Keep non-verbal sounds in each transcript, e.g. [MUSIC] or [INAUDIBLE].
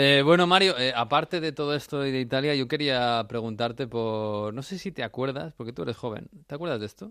Eh, bueno, Mario, eh, aparte de todo esto y de Italia, yo quería preguntarte por... No sé si te acuerdas, porque tú eres joven. ¿Te acuerdas de esto?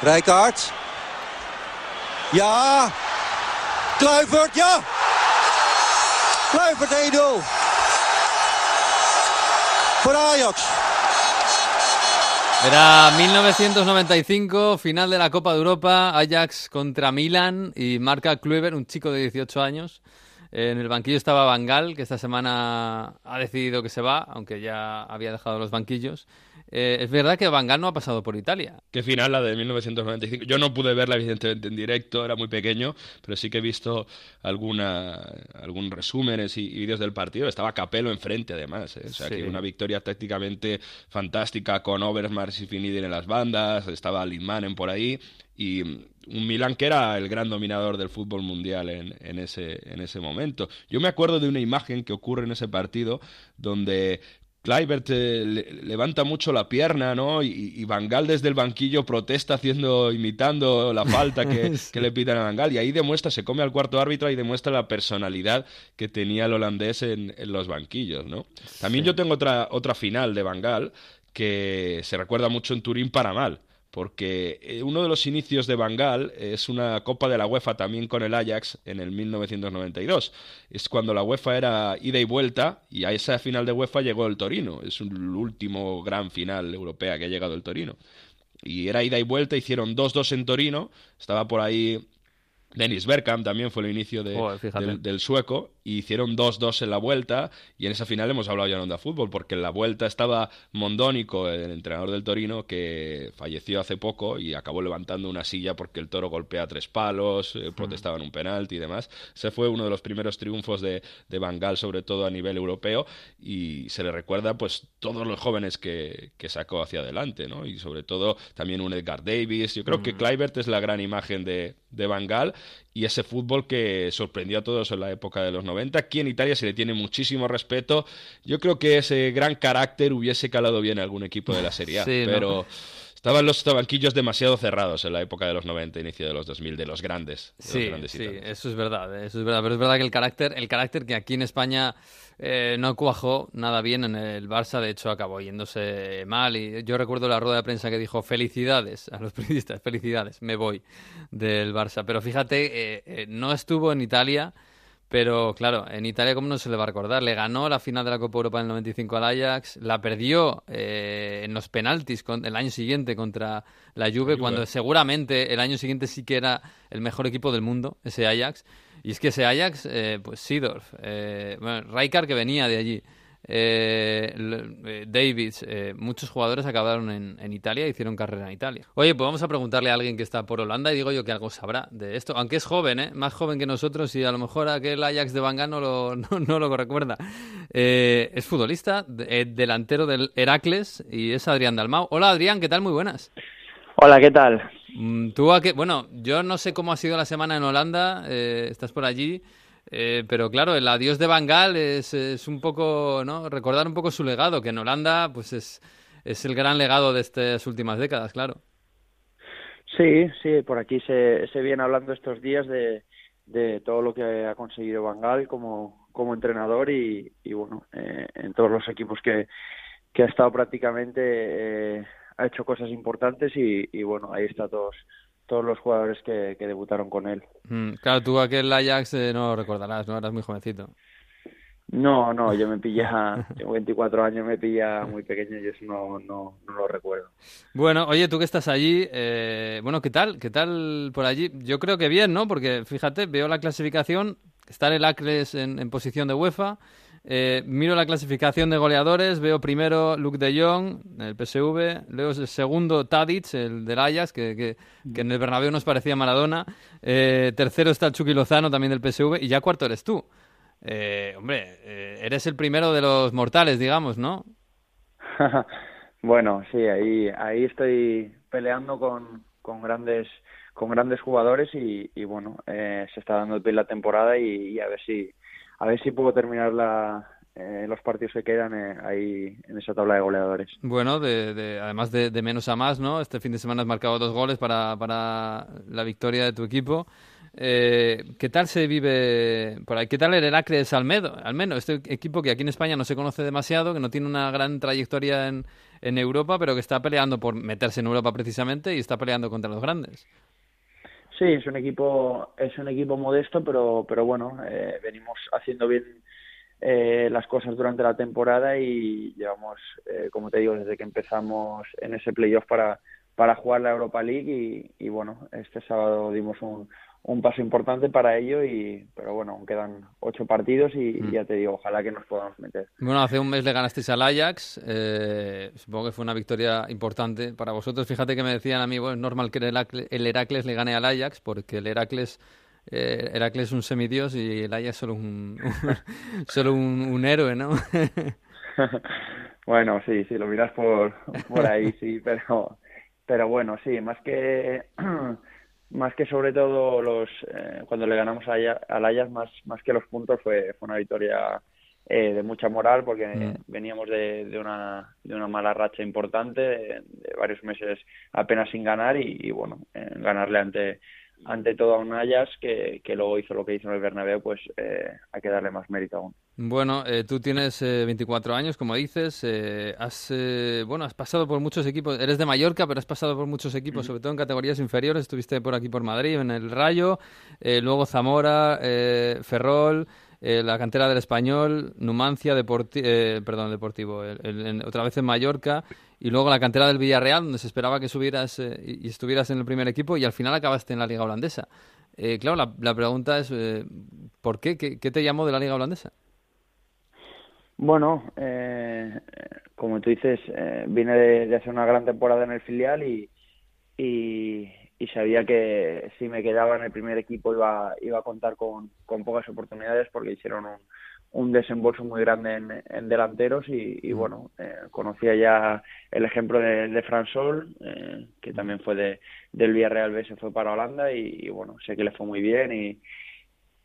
Rijkaard. Ja. Kluivert, ja. Kluivert 1-0. Voor Ajax. Era 1995, final de la Copa de Europa, Ajax contra Milan y marca Kluivert, un chico de 18 años. En el banquillo estaba Bangal, que esta semana ha decidido que se va, aunque ya había dejado los banquillos. Eh, es verdad que Bangal no ha pasado por Italia. Qué final la de 1995. Yo no pude verla evidentemente en directo, era muy pequeño, pero sí que he visto alguna, algún resúmenes y, vídeos del partido. Estaba Capello enfrente además, ¿eh? o sea que una victoria tácticamente fantástica con Overmars y Finidi en las bandas, estaba Lindmanen por ahí y un Milan que era el gran dominador del fútbol mundial en, en, ese, en ese momento. Yo me acuerdo de una imagen que ocurre en ese partido donde Kluivert eh, levanta mucho la pierna, ¿no? Y, y desde el banquillo protesta haciendo, imitando la falta que, [LAUGHS] que le pitan a Bangal. Y ahí demuestra, se come al cuarto árbitro y demuestra la personalidad que tenía el holandés en, en los banquillos, ¿no? También yo tengo otra, otra final de Bangal que se recuerda mucho en Turín para mal porque eh, uno de los inicios de Bangal es una Copa de la UEFA también con el Ajax en el 1992. Es cuando la UEFA era ida y vuelta y a esa final de UEFA llegó el Torino. Es el último gran final europea que ha llegado el Torino. Y era ida y vuelta, hicieron 2-2 en Torino. Estaba por ahí Dennis Bergkamp también fue el inicio del, sueco y hicieron 2-2 en la vuelta y en esa final hemos hablado ya en Onda Fútbol porque en la vuelta estaba Mondónico, el entrenador del Torino, que falleció hace poco y acabó levantando una silla porque el toro golpea tres palos, eh, protestaban un penalti y demás. Ese fue uno de los primeros triunfos de, de Bangal, sobre todo a nivel europeo y se le recuerda pues todos los jóvenes que, que sacó hacia adelante, ¿no? Y sobre todo también un Edgar Davis. Yo creo que Kluivert es la gran imagen de, de Bangal y ese fútbol que sorprendió a todos en la época de los 90. Aquí en Italia se le tiene muchísimo respeto. Yo creo que ese gran carácter hubiese calado bien a algún equipo de la Serie A, pero... Estaban los banquillos demasiado cerrados en la época de los 90, inicio de los 2000, de los grandes. sí, sí, eso es verdad, eso es verdad. Pero es verdad que el carácter, el carácter que aquí en España eh, no cuajó nada bien en el Barça, de hecho acabó yéndose mal. Y yo recuerdo la rueda de prensa que dijo felicidades a los [LAUGHS] periodistas, felicidades, me voy del Barça. Pero fíjate, eh, eh, no estuvo en Italia pero claro, en Italia, ¿cómo no se le va a recordar? Le ganó la final de la Copa Europa en el 95 al Ajax, la perdió eh, en los penaltis el año siguiente contra la Juve, cuando seguramente el año siguiente sí que era el mejor equipo del mundo, ese Ajax. Y es que ese Ajax, eh, pues Sidorf, eh, bueno, Rijkaard que venía de allí, eh, eh, Davids, eh, muchos jugadores acabaron en, Italia e hicieron carrera en Italia. Oye, pues vamos a preguntarle a alguien que está por Holanda y digo yo que algo sabrá de esto, aunque es joven, ¿eh? más joven que nosotros y a lo mejor aquel Ajax de Banga no lo, [LAUGHS] no, lo recuerda. Eh, es futbolista, delantero del Heracles y es Adrián Dalmau. Hola Adrián, ¿qué tal? Muy buenas. Hola, ¿qué tal? Mm, tú a qué, bueno, yo no sé cómo ha sido la semana en Holanda, estás por allí. Eh, pero claro, el adiós de Bangal es, es, un poco, ¿no? Recordar un poco su legado, que en Holanda, pues es, es el gran legado de estas últimas décadas, claro. Sí, sí, por aquí se, se viene hablando estos días de, de todo lo que ha conseguido Bangal como, como entrenador y, y bueno, eh, en todos los equipos que, que ha estado prácticamente eh, ha hecho cosas importantes y, y bueno, ahí está todos todos los jugadores que, debutaron con él. Mm, claro, tú aquel Ajax eh, no lo recordarás, ¿no? Eras muy jovencito. No, no, yo me pilla, [LAUGHS] tengo 24 años, me pilla muy pequeño y eso no, no, no lo recuerdo. Bueno, oye, tú que estás allí, eh, bueno, ¿qué tal? ¿Qué tal por allí? Yo creo que bien, ¿no? Porque fíjate, veo la clasificación, está el Acres en, en posición de UEFA, eh, miro la clasificación de goleadores, veo primero Luke de Jong, el PSV, luego el segundo Tadic, el del Ajax, que, que, en el Bernabéu nos parecía Maradona, eh, tercero está Chucky Lozano, también del PSV, y ya cuarto eres tú. Eh, hombre, eres el primero de los mortales, digamos, ¿no? [LAUGHS] bueno, sí, ahí, ahí estoy peleando con, con grandes con grandes jugadores y, y bueno, se está dando el pie la temporada y a ver si a ver si puedo terminar la, eh, los partidos que quedan eh, ahí en esa tabla de goleadores. Bueno, de, además de, menos a más, ¿no? Este fin de semana has marcado dos goles para, para la victoria de tu equipo. Eh, ¿Qué tal se vive por ahí? ¿Qué tal el Heracles Almedo? Al menos este equipo que aquí en España no se conoce demasiado, que no tiene una gran trayectoria en, en Europa, pero que está peleando por meterse en Europa precisamente y está peleando contra los grandes. Sí, es un equipo, es un equipo modesto, pero, pero bueno, eh, venimos haciendo bien eh, las cosas durante la temporada y llevamos, eh, como te digo, desde que empezamos en ese playoff para, para jugar la Europa League y, y bueno, este sábado dimos un, un paso importante para ello y pero bueno aún quedan ocho partidos y, mm. ya te digo ojalá que nos podamos meter. Bueno hace un mes le ganasteis al Ajax eh, supongo que fue una victoria importante para vosotros. Fíjate que me decían a mí bueno es normal que el Heracles, le gane al Ajax porque el Heracles eh, Heracles es un semidios y el Ajax solo un, [LAUGHS] solo un, héroe no [LAUGHS] bueno sí sí lo miras por por ahí sí pero pero bueno sí más que [CLEARS THROAT] más que sobre todo los eh, cuando le ganamos al Ajax más más que los puntos fue, fue una victoria eh, de mucha moral porque mm. veníamos de, de, una de una mala racha importante de, varios meses apenas sin ganar y, y bueno ganarle ante ante todo a un Ayas que, que, luego hizo lo que hizo en el Bernabéu, pues eh, hay que darle más mérito aún. Bueno, eh, tú tienes eh, 24 años, como dices, eh, has eh, bueno has pasado por muchos equipos, eres de Mallorca, pero has pasado por muchos equipos, sobre todo en categorías inferiores, estuviste por aquí por Madrid, en el Rayo, luego Zamora, Ferrol, la cantera del Español, Numancia, perdón, Deportivo, otra vez en Mallorca y luego la cantera del Villarreal, donde se esperaba que subieras eh, y estuvieras en el primer equipo y al final acabaste en la liga holandesa. Eh, claro, la, pregunta es, eh, ¿por qué? qué? te llamó de la liga holandesa? Bueno, como tú dices, vine de, hacer una gran temporada en el filial y, sabía que si me quedaba en el primer equipo iba, iba a contar con, con pocas oportunidades porque hicieron un, un desembolso muy grande en, delanteros y, mm. bueno, eh, conocía ya el ejemplo de, de Fran Sol, eh, que también fue de, del Villarreal B, se fue para Holanda y, bueno, sé que le fue muy bien y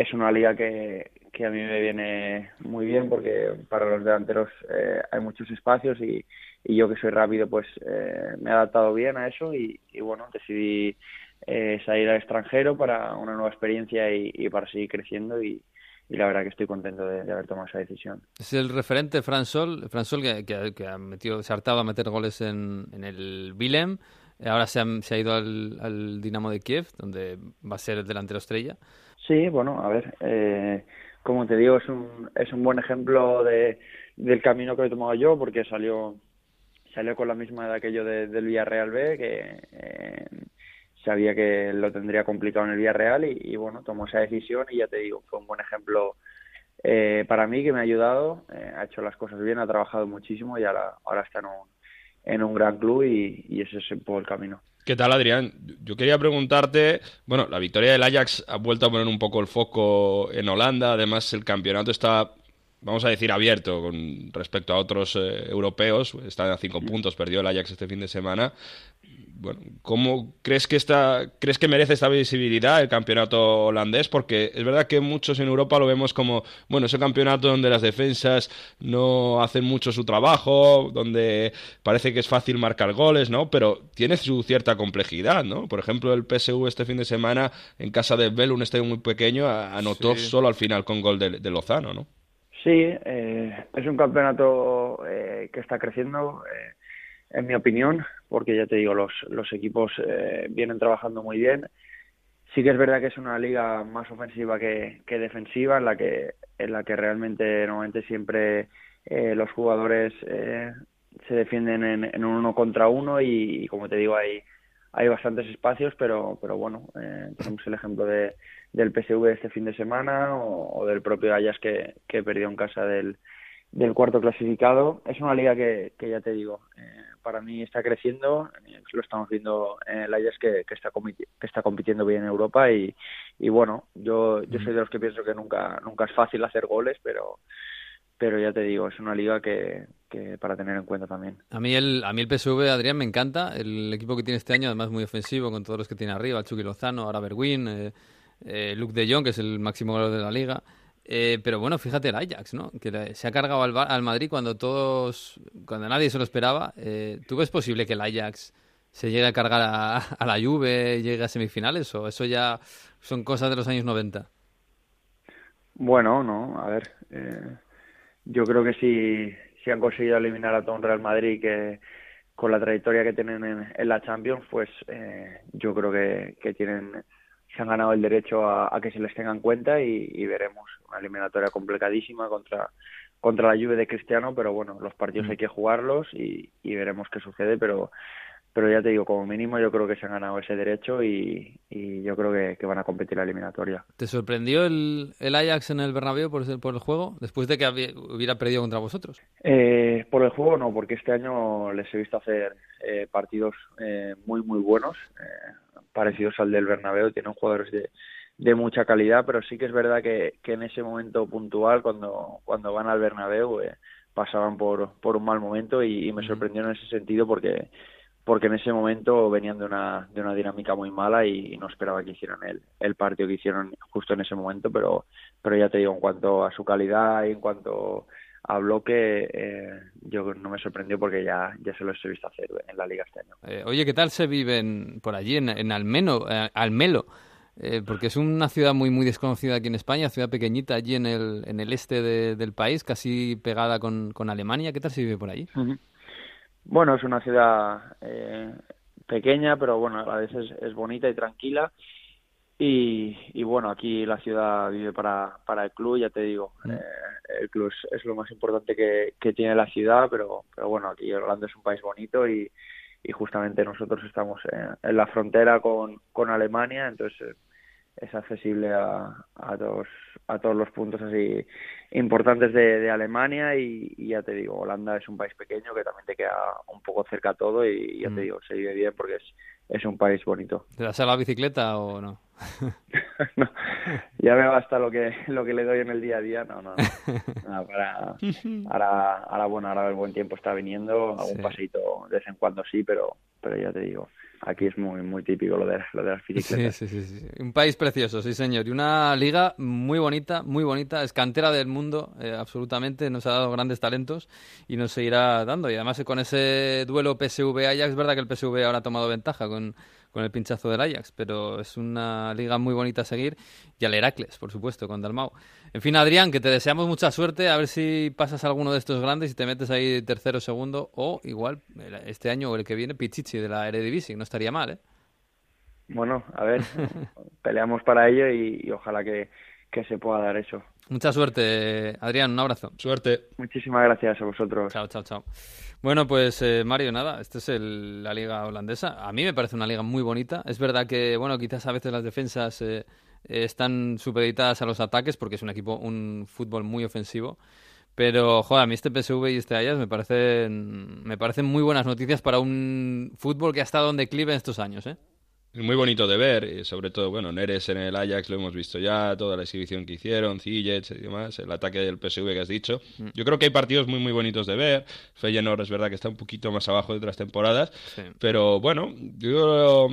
es una liga que, que a mí me viene muy bien porque para los delanteros eh, hay muchos espacios y, y, yo que soy rápido pues me he adaptado bien a eso y, bueno, decidí salir al extranjero para una nueva experiencia y, para seguir creciendo y, la verdad que estoy contento de, haber tomado esa decisión. Es el referente Fran Sol, que, ha metido, se ha hartado a meter goles en, en el Willem, ahora se ha, se ha ido al, Dinamo de Kiev, donde va a ser el delantero estrella. Sí, bueno, a ver, eh, como te digo, es un, es un buen ejemplo de, del camino que he tomado yo, porque salió salió con la misma edad que yo del Villarreal B, que eh, sabía que lo tendría complicado en el Villarreal y, y bueno, tomó esa decisión y ya te digo, fue un buen ejemplo eh, para mí que me ha ayudado, eh, ha hecho las cosas bien, ha trabajado muchísimo y ahora, ahora está en un, en un gran club y, y ese es un poco el camino. ¿Qué tal, Adrián? Yo quería preguntarte, bueno, la victoria del Ajax ha vuelto a poner un poco el foco en Holanda, además el campeonato está vamos a decir, abierto con respecto a otros eh, europeos. Está a cinco puntos, perdió el Ajax este fin de semana bueno, ¿cómo crees que está, crees que merece esta visibilidad el campeonato holandés? Porque es verdad que muchos en Europa lo vemos como, bueno, ese campeonato donde las defensas no hacen mucho su trabajo, donde parece que es fácil marcar goles, ¿no? Pero tiene su cierta complejidad, ¿no? Por ejemplo, el PSU este fin de semana en casa de Bell, un estadio muy pequeño, anotó solo al final con gol de, Lozano, ¿no? Sí, eh, es un campeonato eh, que está creciendo. Eh, en mi opinión, porque ya te digo, los, los equipos eh, vienen trabajando muy bien. Sí que es verdad que es una liga más ofensiva que, defensiva, en la que, en la que realmente normalmente siempre eh, los jugadores eh, se defienden en, en, un uno contra uno y, como te digo, hay, hay bastantes espacios, pero, pero bueno, tenemos el ejemplo de, del PSV este fin de semana o, del propio Ayas que, que perdió en casa del, del cuarto clasificado. Es una liga que, que ya te digo, eh, para mí está creciendo, eh, lo estamos viendo en el Ajax que, que, está que está compitiendo bien en Europa y, y bueno, yo, yo soy de los que pienso que nunca, nunca es fácil hacer goles, pero pero ya te digo, es una liga que, que, para tener en cuenta también. A mí el a mí el PSV, Adrián, me encanta. El equipo que tiene este año, además muy ofensivo, con todos los que tiene arriba, Chucky Lozano, ahora Berwin, eh, eh, Luke de Jong, que es el máximo goleador de la liga. Eh, pero bueno, fíjate el Ajax, ¿no? Que se ha cargado al, Madrid cuando todos, cuando nadie se lo esperaba. Eh, ¿Tú ves posible que el Ajax se llegue a cargar a, la Juve llegue a semifinales? ¿O eso ya son cosas de los años 90? Bueno, no, a ver. Eh, yo creo que si, si han conseguido eliminar a todo un Real Madrid que con la trayectoria que tienen en, la Champions, pues eh, yo creo que, que tienen se han ganado el derecho a, que se les tenga en cuenta y, veremos una eliminatoria complicadísima contra contra la Juve de Cristiano, pero bueno, los partidos hay que jugarlos y, y veremos qué sucede, pero pero ya te digo, como mínimo yo creo que se han ganado ese derecho y, yo creo que, van a competir la eliminatoria. ¿Te sorprendió el, el Ajax en el Bernabéu por, por el juego, después de que hubiera perdido contra vosotros? Eh, por el juego no, porque este año les he visto hacer eh, partidos eh, muy, muy buenos, parecidos al del Bernabéu, tienen jugadores de, de mucha calidad, pero sí que es verdad que, que en ese momento puntual, cuando, cuando van al Bernabéu, pasaban por, por un mal momento y, y me sorprendió en ese sentido porque porque en ese momento venían de una, de una dinámica muy mala y, no esperaba que hicieran el, el partido que hicieron justo en ese momento, pero, pero ya te digo, en cuanto a su calidad y en cuanto a bloque, eh, yo no me sorprendió porque ya, ya se lo he visto hacer en la liga este año. Eh, oye, ¿qué tal se vive por allí, en, en Almeno, eh, Almelo? porque es una ciudad muy muy desconocida aquí en España, ciudad pequeñita allí en el, en el este del país, casi pegada con, con Alemania. ¿Qué tal se vive por allí? Bueno, es una ciudad eh, pequeña, pero bueno, a veces es bonita y tranquila. Y, y, bueno, aquí la ciudad vive para, para el club, ya te digo. Mm. Eh, el club es, lo más importante que, que tiene la ciudad, pero, pero bueno, aquí Holanda es un país bonito y, y justamente nosotros estamos en, en la frontera con, con Alemania, entonces es accesible a, a, todos, a todos los puntos así importantes de, de Alemania y, ya te digo, Holanda es un país pequeño que también te queda un poco cerca a todo y ya te mm. digo, se vive bien porque es, es un país bonito. ¿Te das a la bicicleta o no? [LAUGHS] [LAUGHS] no? Ya me basta lo que lo que le doy en el día a día, no, no. no. [LAUGHS] para, ahora, ahora, bueno, ahora el buen tiempo está viniendo, algún sí. paseito de vez en cuando sí, pero, pero ya te digo, aquí es muy muy típico lo de, lo de las bicicletas. Sí, sí, sí, Un país precioso, sí señor. Y una liga muy bonita, muy bonita. Es cantera del mundo, eh, absolutamente. Nos ha dado grandes talentos y nos seguirá dando. Y además con ese duelo PSV-Ajax, es verdad que el PSV ahora ha tomado ventaja con con el pinchazo del Ajax, pero es una liga muy bonita a seguir. Y al Heracles, por supuesto, con Dalmau. En fin, Adrián, que te deseamos mucha suerte, a ver si pasas alguno de estos grandes y te metes ahí tercero, segundo, o igual este año o el que viene, Pichichi de la Eredivisie, no estaría mal, ¿eh? Bueno, a ver, [LAUGHS] peleamos para ello y, ojalá que, que se pueda dar eso. Mucha suerte, Adrián, un abrazo. Suerte. Muchísimas gracias a vosotros. Chao, chao, chao. Bueno, pues eh, Mario, nada, esta es la liga holandesa. A mí me parece una liga muy bonita. Es verdad que, bueno, quizás a veces las defensas eh, están supeditadas a los ataques porque es un equipo, un fútbol muy ofensivo. Pero, joder, a mí este PSV y este Ajax me parecen, me parecen muy buenas noticias para un fútbol que ha estado en declive en estos años, ¿eh? Muy bonito de ver, y sobre todo, bueno, Neres en el Ajax lo hemos visto ya, toda la exhibición que hicieron, Ziyech y demás, el ataque del PSV que has dicho. Mm. Yo creo que hay partidos muy, muy bonitos de ver. Feyenoord es verdad que está un poquito más abajo de otras temporadas, pero bueno, yo,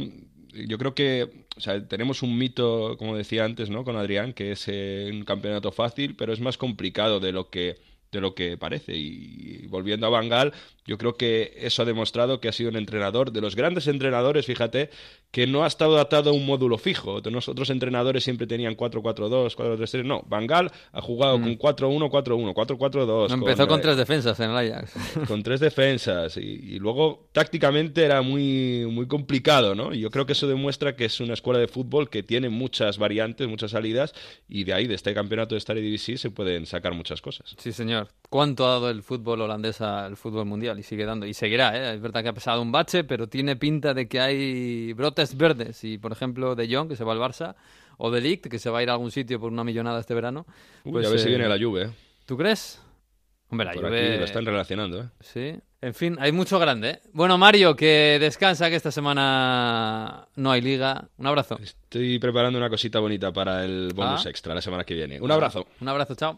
yo creo que o sea, tenemos un mito, como decía antes, ¿no? Con Adrián, que es eh, un campeonato fácil, pero es más complicado de lo que de lo que parece. Y volviendo a Bangal, yo creo que eso ha demostrado que ha sido un entrenador de los grandes entrenadores, fíjate, que no ha estado atado a un módulo fijo. Otros entrenadores siempre tenían 4-4-2, 4-3-3. No, Bangal ha jugado con 4-1, 4-1, 4-4-2. empezó con, tres defensas en el Ajax. [LAUGHS] Con tres defensas. Y, luego tácticamente era muy, muy complicado, ¿no? Y yo creo que eso demuestra que es una escuela de fútbol que tiene muchas variantes, muchas salidas. Y de ahí, de este campeonato de Star Divisie, se pueden sacar muchas cosas. Sí, señor. ¿Cuánto ha dado el fútbol holandés al fútbol mundial? Y sigue dando. Y seguirá, ¿eh? Es verdad que ha pesado un bache, pero tiene pinta de que hay brotes verdes. Y, por ejemplo, de Jong, que se va al Barça, o de Ligt, que se va a ir a algún sitio por una millonada este verano. Pues, a ver si viene eh, la lluvia. ¿eh? ¿Tú crees? Hombre, la Aquí lo están relacionando, ¿eh? Sí. En fin, hay mucho grande. ¿eh? Bueno, Mario, que descansa, que esta semana no hay liga. Un abrazo. Estoy preparando una cosita bonita para el bonus ah. extra la semana que viene. Un abrazo. Un abrazo, chao.